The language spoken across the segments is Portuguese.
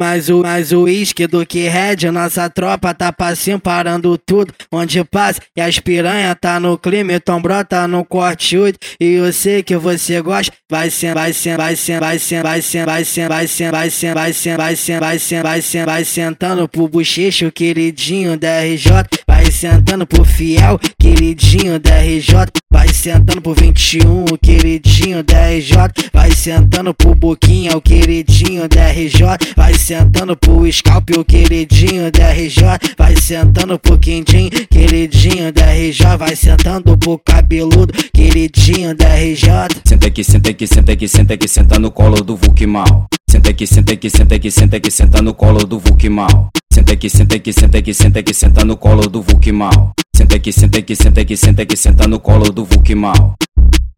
Mas o, mais o uísque do que red, nossa tropa tá passinho parando tudo. Onde passa e as piranha tá no clima, então brota no corte 8. E eu sei que você gosta, vai ser, vai ser, vai ser, vai ser, vai ser, vai ser, vai ser, vai ser, vai ser, vai ser, vai ser, vai ser, vai sentando pro bochecho, queridinho da RJ. Vai sentando pro fiel, queridinho da RJ. Vai sentando pro 21, o queridinho da RJ. Vai sentando pro Boquinha, o queridinho da RJ. Vai sentando pro Scalp, o queridinho da RJ. Vai sentando pro Quindim, queridinho da RJ. Vai sentando pro cabeludo, queridinho da RJ. Senta aqui, senta aqui, senta aqui, senta aqui, senta no colo do Vulk mal. Senta aqui, senta aqui, senta aqui, senta aqui, senta no colo do Vulk mal. Senta aqui, senta aqui, senta aqui, senta aqui, senta no colo do Vulk mal. Senta aqui, senta aqui, senta aqui, senta aqui, senta no colo do Vulk mal.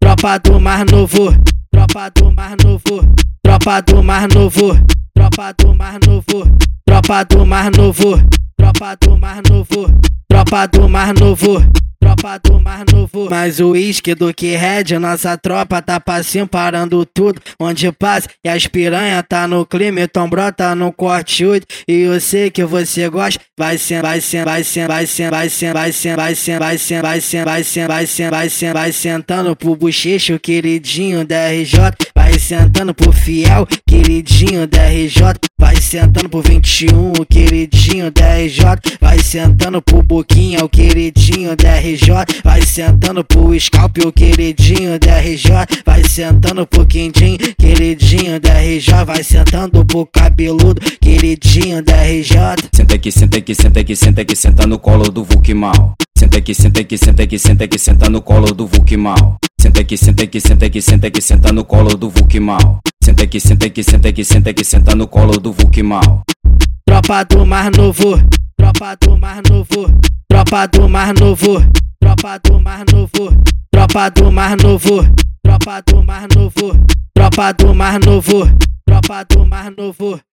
Tropa do Mar Novo, tropa do Mar Novo, tropa do Mar Novo, tropa do Mar Novo, tropa do Mar Novo, tropa do Mar Novo, tropa do Mar Novo. Tropa do Mar Novo, mais uísque do que red, nossa tropa tá passinho parando tudo. Onde passa e as piranha tá no clima, então brota no corte 8. E eu sei que você gosta, vai ser, vai ser, vai ser, vai ser, vai ser, vai ser, vai ser, vai ser, vai ser, vai ser, vai ser, vai sentando pro bochecho, queridinho da RJ. Sentando pro fiel, queridinho da RJ. Vai sentando pro 21, o queridinho da RJ. Vai sentando pro Boquinha, o queridinho da RJ. Vai sentando pro Scalp, o queridinho da RJ. Vai sentando pro Quindim, queridinho da RJ. Vai sentando pro cabeludo, queridinho da RJ. Senta aqui, senta aqui, senta aqui, senta aqui, senta no colo do Vulk mal. Senta aqui, senta aqui, senta aqui, senta aqui, senta no colo do Vulk mal. Senta aqui, senta aqui, senta aqui, senta aqui, senta no colo do Vulk mal. Senta aqui, senta aqui, senta aqui, senta aqui, senta no colo do Vulk mal. Tropa do Mar Novo, tropa do Mar Novo, tropa do Mar Novo, tropa do Mar Novo, tropa do Mar Novo, tropa do Mar Novo, tropa do Mar Novo, tropa do Mar Novo.